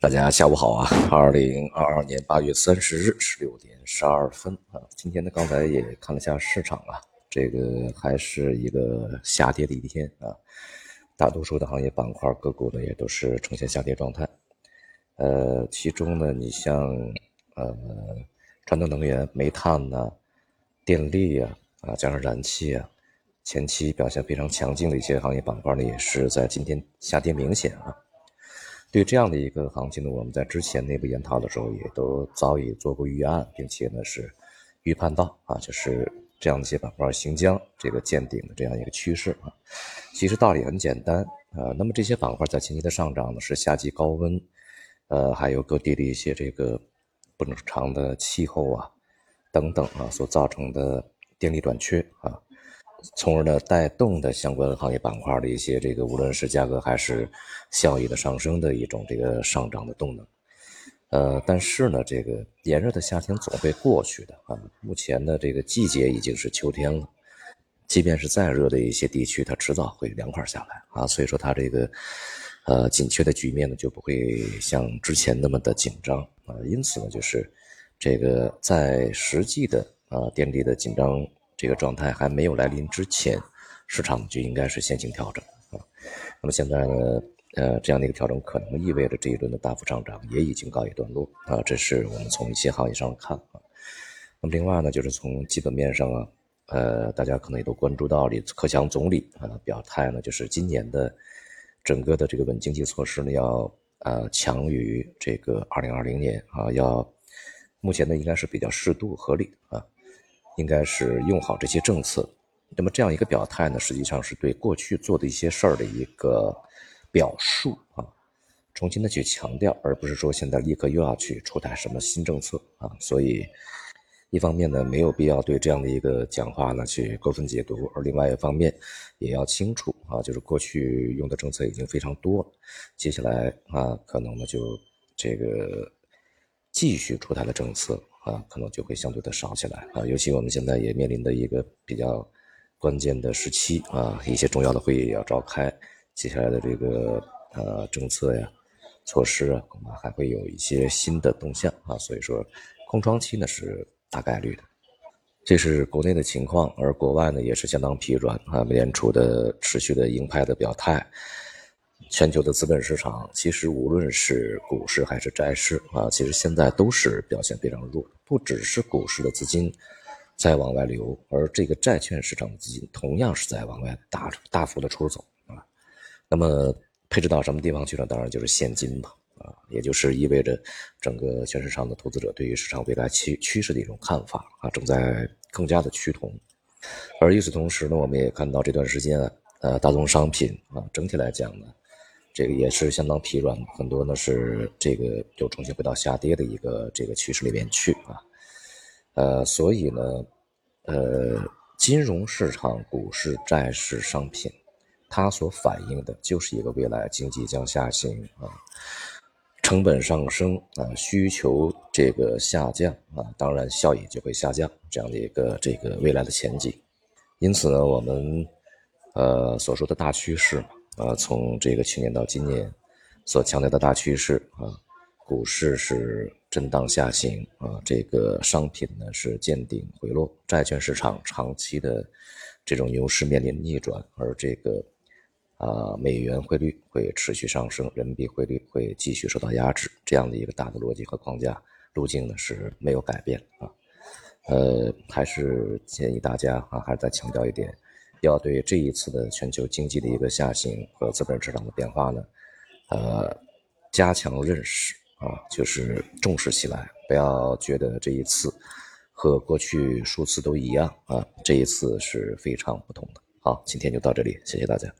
大家下午好啊！二零二二年八月三十日十六点十二分啊，今天呢，刚才也看了下市场啊，这个还是一个下跌的一天啊，大多数的行业板块个股呢也都是呈现下跌状态。呃，其中呢，你像呃传统能源、煤炭呐、电力呀啊，加上燃气啊，前期表现非常强劲的一些行业板块呢，也是在今天下跌明显啊。对这样的一个行情呢，我们在之前内部研讨的时候也都早已做过预案，并且呢是预判到啊，就是这样的一些板块行将这个见顶的这样一个趋势啊。其实道理很简单啊，那么这些板块在前期的上涨呢，是夏季高温，呃，还有各地的一些这个不正常的气候啊等等啊所造成的电力短缺啊。从而呢，带动的相关行业板块的一些这个，无论是价格还是效益的上升的一种这个上涨的动能。呃，但是呢，这个炎热的夏天总会过去的啊。目前呢，这个季节已经是秋天了，即便是再热的一些地区，它迟早会凉快下来啊。所以说，它这个呃紧缺的局面呢，就不会像之前那么的紧张啊。因此呢，就是这个在实际的啊电力的紧张。这个状态还没有来临之前，市场就应该是先行调整啊。那么现在呢，呃，这样的一个调整可能意味着这一轮的大幅上涨也已经告一段落啊。这是我们从一些行业上看啊。那么另外呢，就是从基本面上啊，呃，大家可能也都关注到李克强总理啊表态呢，就是今年的整个的这个稳经济措施呢要呃强于这个二零二零年啊，要目前呢应该是比较适度合理啊。应该是用好这些政策，那么这样一个表态呢，实际上是对过去做的一些事儿的一个表述啊，重新的去强调，而不是说现在立刻又要去出台什么新政策啊。所以，一方面呢，没有必要对这样的一个讲话呢去过分解读；而另外一方面，也要清楚啊，就是过去用的政策已经非常多了，接下来啊，可能呢就这个继续出台的政策。啊，可能就会相对的少起来啊，尤其我们现在也面临的一个比较关键的时期啊，一些重要的会议要召开，接下来的这个呃政策呀、措施啊，恐怕还会有一些新的动向啊，所以说空窗期呢是大概率的，这是国内的情况，而国外呢也是相当疲软啊，美联储的持续的鹰派的表态。全球的资本市场，其实无论是股市还是债市啊，其实现在都是表现非常弱。不只是股市的资金在往外流，而这个债券市场的资金同样是在往外大大幅的出走啊。那么配置到什么地方去呢？当然就是现金嘛啊，也就是意味着整个全市场的投资者对于市场未来趋趋势的一种看法啊，正在更加的趋同。而与此同时呢，我们也看到这段时间呃，大宗商品啊，整体来讲呢。这个也是相当疲软，很多呢是这个又重新回到下跌的一个这个趋势里面去啊，呃，所以呢，呃，金融市场、股市、债市、商品，它所反映的就是一个未来经济将下行啊，成本上升啊，需求这个下降啊，当然效益就会下降这样的一个这个未来的前景，因此呢，我们呃所说的大趋势。呃，从这个去年到今年，所强调的大趋势啊，股市是震荡下行啊，这个商品呢是见顶回落，债券市场长期的这种牛市面临逆转，而这个啊美元汇率会持续上升，人民币汇率会继续受到压制，这样的一个大的逻辑和框架路径呢是没有改变啊，呃，还是建议大家啊，还是再强调一点。要对这一次的全球经济的一个下行和资本市场的变化呢，呃，加强认识啊，就是重视起来，不要觉得这一次和过去数次都一样啊，这一次是非常不同的。好，今天就到这里，谢谢大家。